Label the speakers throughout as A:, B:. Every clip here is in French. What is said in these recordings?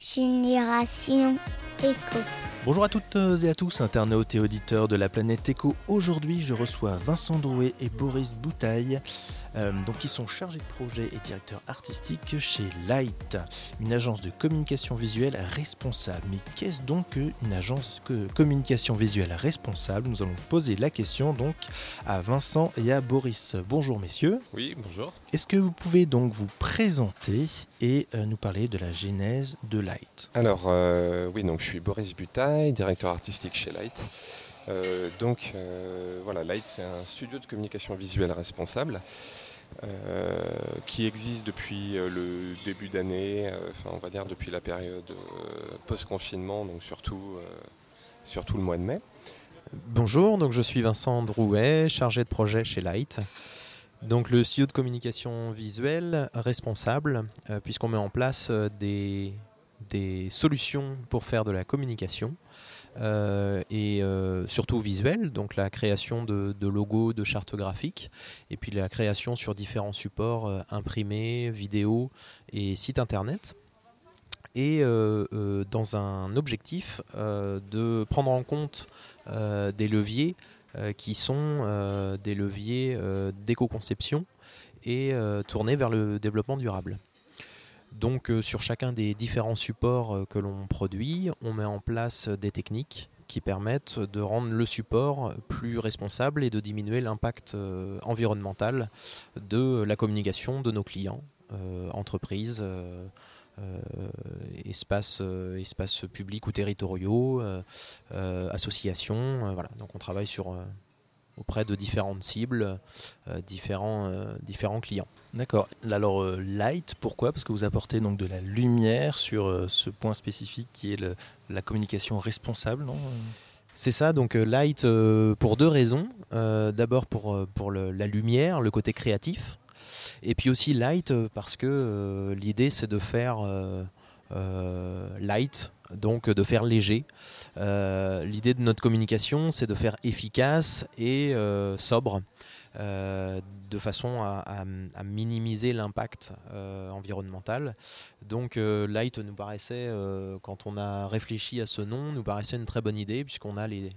A: Génération Éco.
B: Bonjour à toutes et à tous, internautes et auditeurs de la planète Éco. Aujourd'hui, je reçois Vincent Drouet et Boris Boutaille, euh, donc qui sont chargés de projet et directeurs artistiques chez Light, une agence de communication visuelle responsable. Mais qu'est-ce donc une agence de communication visuelle responsable? Nous allons poser la question donc à Vincent et à Boris. Bonjour messieurs.
C: Oui, bonjour.
B: Est-ce que vous pouvez donc vous présenter et euh, nous parler de la genèse de Light?
C: Alors, euh, oui, donc je suis Boris Butaille, directeur artistique chez Light. Euh, donc, euh, voilà, Light, c'est un studio de communication visuelle responsable euh, qui existe depuis euh, le début d'année, euh, enfin, on va dire depuis la période post-confinement, donc surtout, surtout le mois de mai.
D: Bonjour, donc je suis Vincent Drouet, chargé de projet chez Light. Donc le studio de communication visuelle responsable, puisqu'on met en place des, des solutions pour faire de la communication euh, et euh, surtout visuelle, donc la création de, logos, de chartes graphiques, et puis la création sur différents supports euh, imprimés, vidéo et sites internet. Et dans un objectif de prendre en compte des leviers qui sont des leviers d'éco-conception et tournés vers le développement durable. Donc euh, sur chacun des différents supports euh, que l'on produit, on met en place des techniques qui permettent de rendre le support plus responsable et de diminuer l'impact euh, environnemental de la communication de nos clients, entreprises, espaces, espaces publics ou territoriaux, associations. voilà. Donc on travaille sur, auprès de différentes cibles, euh, différents, euh, différents clients.
B: D'accord. Alors euh, light, pourquoi? Parce que vous apportez donc de la lumière sur ce point spécifique qui est le- la communication responsable, non?
D: C'est ça, donc Light pour deux raisons. D'abord pour, pour le- la lumière, le côté créatif. Et puis aussi Light parce que l'idée c'est de faire light, donc de faire léger. Euh, l'idée de notre communication c'est de faire efficace et euh, sobre. euh, de façon à, minimiser l'impact environnemental. Donc Light nous paraissait, quand on a réfléchi à ce nom, nous paraissait une très bonne idée puisqu'on a les,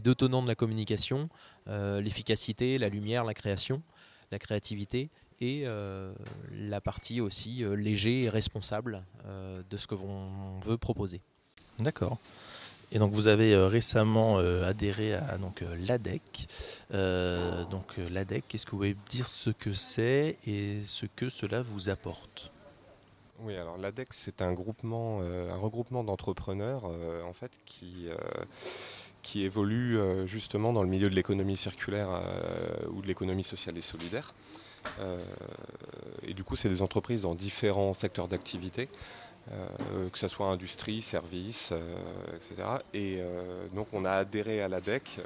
D: deux tenants de la communication, l'efficacité, la lumière, la création, la créativité et euh, la partie aussi euh, léger et responsable euh, de ce que l'on veut proposer.
B: D'accord. Et donc vous avez récemment euh, adhéré à donc l'ADEC. Euh, donc l'ADEC, est-ce que vous pouvez dire ce que c'est et ce que cela vous apporte?
C: Oui, alors l'ADEX, c'est un groupement, euh, un regroupement d'entrepreneurs euh, en fait qui, euh, qui évolue euh, justement dans le milieu de l'économie circulaire euh, ou de l'économie sociale et solidaire. Euh, et du coup, c'est des entreprises dans différents secteurs d'activité, euh, que ce soit industrie, services, euh, etc. Et euh, donc, on a adhéré à l'ADEC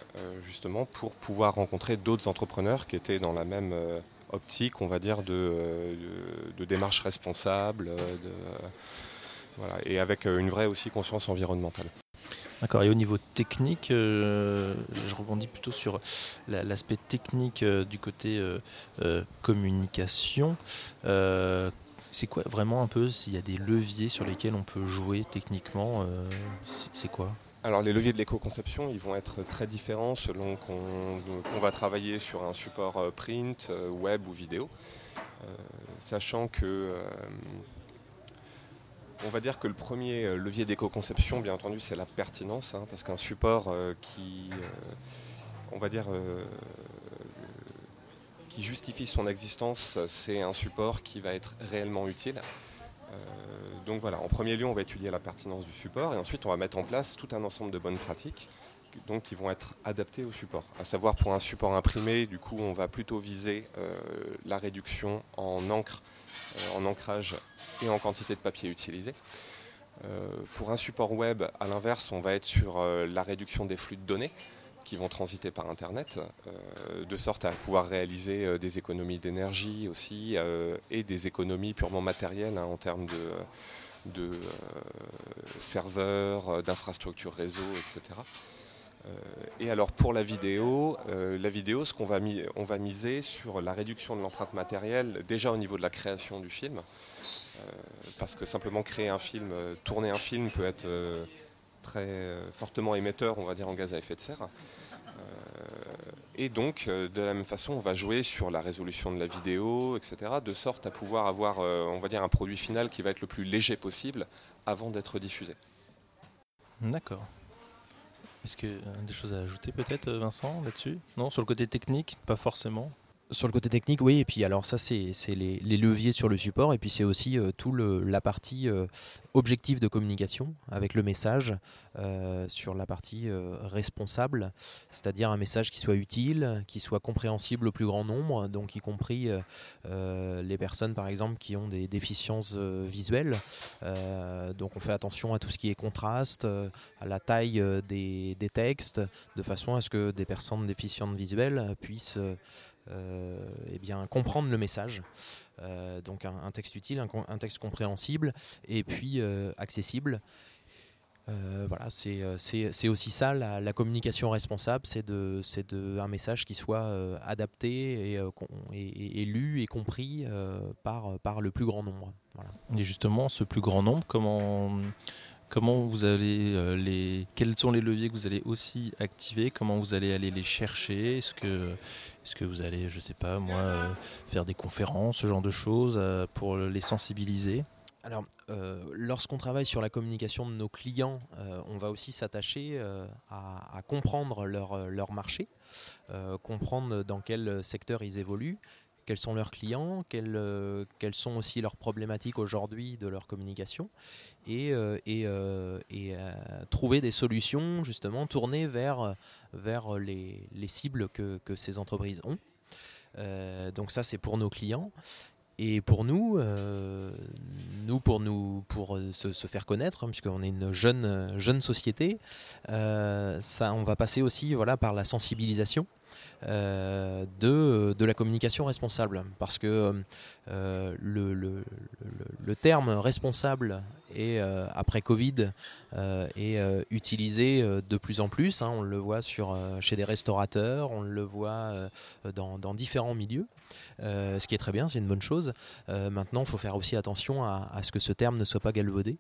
C: justement pour pouvoir rencontrer d'autres entrepreneurs qui étaient dans la même optique, on va dire, de, démarche responsable, et avec une vraie aussi conscience environnementale.
B: D'accord. Et au niveau technique, euh, je rebondis plutôt sur la- l'aspect technique euh, du côté euh, communication. C'est quoi vraiment un peu s'il y a des leviers sur lesquels on peut jouer techniquement c'est- quoi?
C: Alors les leviers de l'éco-conception, ils vont être très différents selon qu'on va travailler sur un support print, web ou vidéo, sachant que on va dire que le premier euh, levier d'éco-conception, bien entendu, c'est la pertinence, hein, parce qu'un support euh, qui, euh, va dire, qui justifie son existence, c'est un support qui va être réellement utile. Donc voilà, en premier lieu, on va étudier la pertinence du support et ensuite on va mettre en place tout un ensemble de bonnes pratiques donc, qui vont être adaptées au support. À savoir pour un support imprimé, du coup, on va plutôt viser euh, la réduction en encre, euh, en ancrage et en quantité de papier utilisé. Euh, pour un support web, à l'inverse, on va être sur la réduction des flux de données qui vont transiter par Internet, de sorte à pouvoir réaliser des économies d'énergie aussi et des économies purement matérielles hein, en termes de, serveurs, d'infrastructures réseau, etc. Euh, et alors pour la vidéo, euh, la vidéo, ce qu'on va, mi- on va miser sur la réduction de l'empreinte matérielle déjà au niveau de la création du film. parce que simplement créer un film, tourner un film peut être très fortement émetteur, on va dire, en gaz à effet de serre. Et donc, de la même façon, on va jouer sur la résolution de la vidéo, etc., de sorte à pouvoir avoir, on va dire, un produit final qui va être le plus léger possible avant d'être diffusé.
B: D'accord. Est-ce que des choses à ajouter peut-être, Vincent, là-dessus? Non, sur le côté technique, pas forcément.
D: Sur le côté technique, oui. Et puis alors ça, c'est les, leviers sur le support. Et puis c'est aussi euh, tout la partie euh, objectif de communication avec le message euh, sur la partie responsable, c'est-à-dire un message qui soit utile, qui soit compréhensible au plus grand nombre, donc y compris les personnes par exemple qui ont des déficiences visuelles. donc on fait attention à tout ce qui est contraste, à la taille des, des, textes, de façon à ce que des personnes déficientes visuelles puissent euh, eh bien, comprendre le message. Euh, donc un, texte utile, un, texte compréhensible et puis euh, accessible. voilà, c'est aussi ça la, communication responsable, c'est un message qui soit adapté et, lu et compris par, par le plus grand nombre.
B: Et justement, ce plus grand nombre, comment, comment vous allez les, quels sont les leviers que vous allez aussi activer, comment vous allez aller les chercher, est-ce que vous allez, je sais pas, moi, euh, faire des conférences, ce genre de choses, euh, pour les sensibiliser?
D: Alors, euh, lorsqu'on travaille sur la communication de nos clients, on va aussi s'attacher à, comprendre leur, leur marché, comprendre dans quel secteur ils évoluent, quels sont leurs clients, quelles, euh, sont aussi leurs problématiques aujourd'hui de leur communication, et, euh, euh, trouver des solutions justement tournées vers, les, les cibles que, ces entreprises ont. donc ça c'est pour nos clients. Et pour nous, nous pour nous pour se, faire connaître, hein, puisqu'on est une jeune société, on va passer aussi voilà par la sensibilisation. Euh, de, la communication responsable. Parce que euh, le, le, terme responsable euh, après Covid est utilisé de plus en plus. Hein. on le voit chez des restaurateurs, on le voit dans, différents milieux. ce qui est très bien, c'est une bonne chose. maintenant, il faut faire aussi attention à, ce que ce terme ne soit pas galvaudé.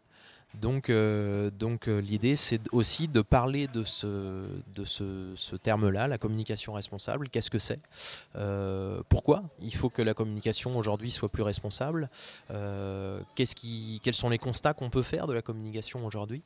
D: Donc, euh, donc euh, l'idée, c'est aussi de parler de ce, de ce, terme-là, la communication responsable. Qu'est-ce que c'est? Euh, Pourquoi il faut que la communication aujourd'hui soit plus responsable? Qui, Quels sont les constats qu'on peut faire de la communication aujourd'hui?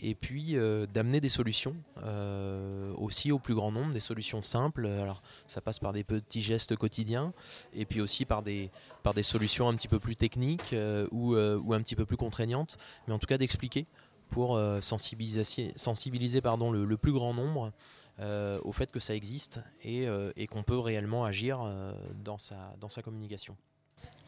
D: Et puis euh, d'amener des solutions euh, aussi au plus grand nombre, des solutions simples. Alors ça passe par des petits gestes quotidiens et puis aussi par des, par des solutions un petit peu plus techniques euh, ou, un petit peu plus contraignantes, mais en tout cas d'expliquer pour sensibiliser, sensibiliser pardon, le, plus grand nombre au fait que ça existe et, et qu'on peut réellement agir dans, sa, dans sa communication.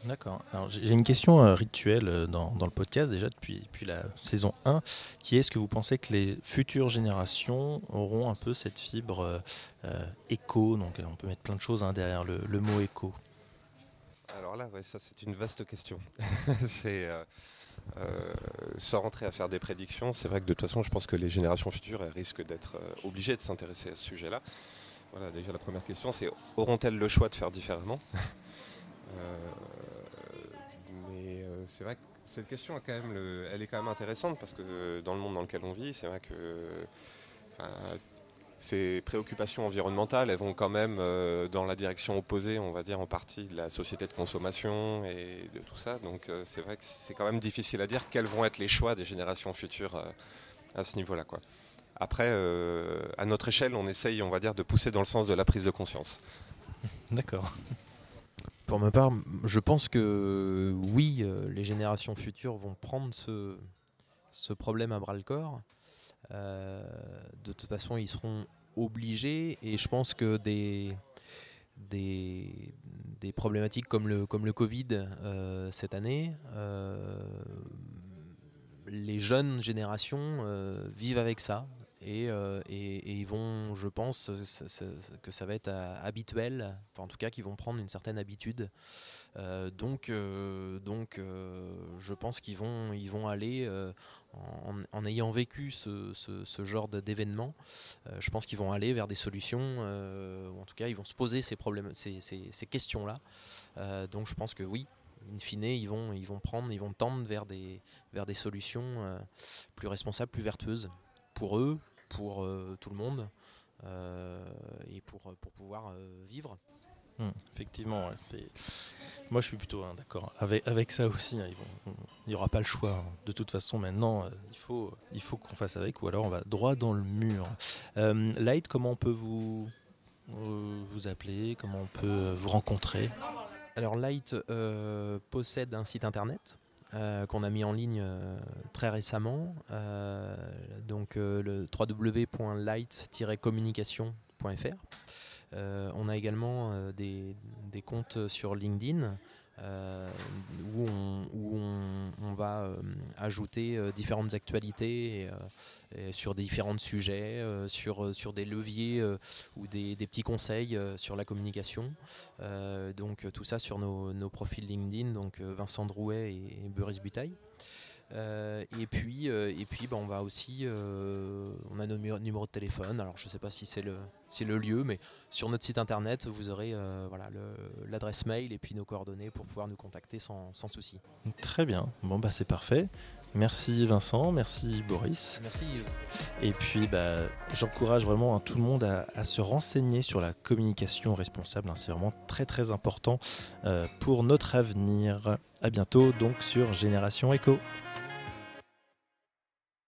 B: D'accord. Alors j'ai une question euh, rituelle euh, dans, le podcast déjà depuis, depuis la saison 1, qui est est-ce que vous pensez que les futures générations auront un peu cette fibre euh, éco Donc on peut mettre plein de choses hein, derrière le, mot éco.
C: Alors là, ça c'est une vaste question. c'est sans rentrer à faire des prédictions, c'est vrai que de toute façon, je pense que les générations futures risquent d'être obligées de s'intéresser à ce sujet-là. Voilà, déjà la première question, c'est auront-elles le choix de faire différemment? Euh, c'est vrai que cette question quand même elle est quand même intéressante parce que euh, dans le monde dans lequel on vit, c'est vrai que ces préoccupations environnementales, elles vont quand même euh, dans la direction opposée, on va dire, en partie de la société de consommation et de tout ça. Donc c'est vrai que c'est quand même difficile à dire quels vont être les choix des générations futures à ce niveau-là. Quoi. Après, à notre échelle, on essaye, on va dire, de pousser dans le sens de la prise de conscience.
B: D'accord.
D: Pour ma part, je pense que oui, euh, les générations futures vont prendre ce, problème à bras le corps. Euh, de toute façon, ils seront obligés et je pense que des problématiques comme le, comme le Covid euh, cette année, les jeunes générations vivent avec ça. Et, et, ils vont, je pense, que ça va être habituel, enfin en tout cas qu'ils vont prendre une certaine habitude. donc, donc je pense qu'ils vont, ils vont aller, en, ayant vécu ce, genre d'événement, je pense qu'ils vont aller vers des solutions, ou en tout cas ils vont se poser ces, ces questions-là. donc je pense que oui, in fine, ils vont, ils vont prendre, ils vont tendre vers des, vers des solutions plus responsables, plus vertueuses pour eux, pour tout le monde et pour, pour pouvoir vivre.
B: Hum, effectivement, moi je suis plutôt hein, d'accord avec, avec ça aussi. Hein, il n'y aura pas le choix. Hein. De toute façon, maintenant, il faut, il faut qu'on fasse avec ou alors on va droit dans le mur. Light, comment on peut vous, vous appeler Comment on peut vous rencontrer?
D: Alors Light euh, possède un site internet euh, qu'on a mis en ligne euh, très récemment, donc le www.light-communication.fr. on a également des, comptes sur LinkedIn euh, où, on, va euh, ajouter euh, différentes actualités sur différents sujets, sur, des leviers ou des, petits conseils sur la communication. donc tout ça sur nos, profils LinkedIn, donc Vincent Drouet et, et Boris Butaille. Euh, et puis, euh, et puis bah, on va aussi, euh, on a nos numéros de téléphone. Alors je ne sais pas si c'est le, le lieu, mais sur notre site internet, vous aurez voilà l'adresse mail et puis nos coordonnées pour pouvoir nous contacter sans, sans souci.
B: Très bien. Bon bah c'est parfait. Merci Vincent, merci Boris.
D: Merci.
B: Et puis bah, j'encourage vraiment tout le monde à, à, se renseigner sur la communication responsable. Hein. C'est vraiment très très important pour notre avenir. À bientôt donc sur Génération Echo.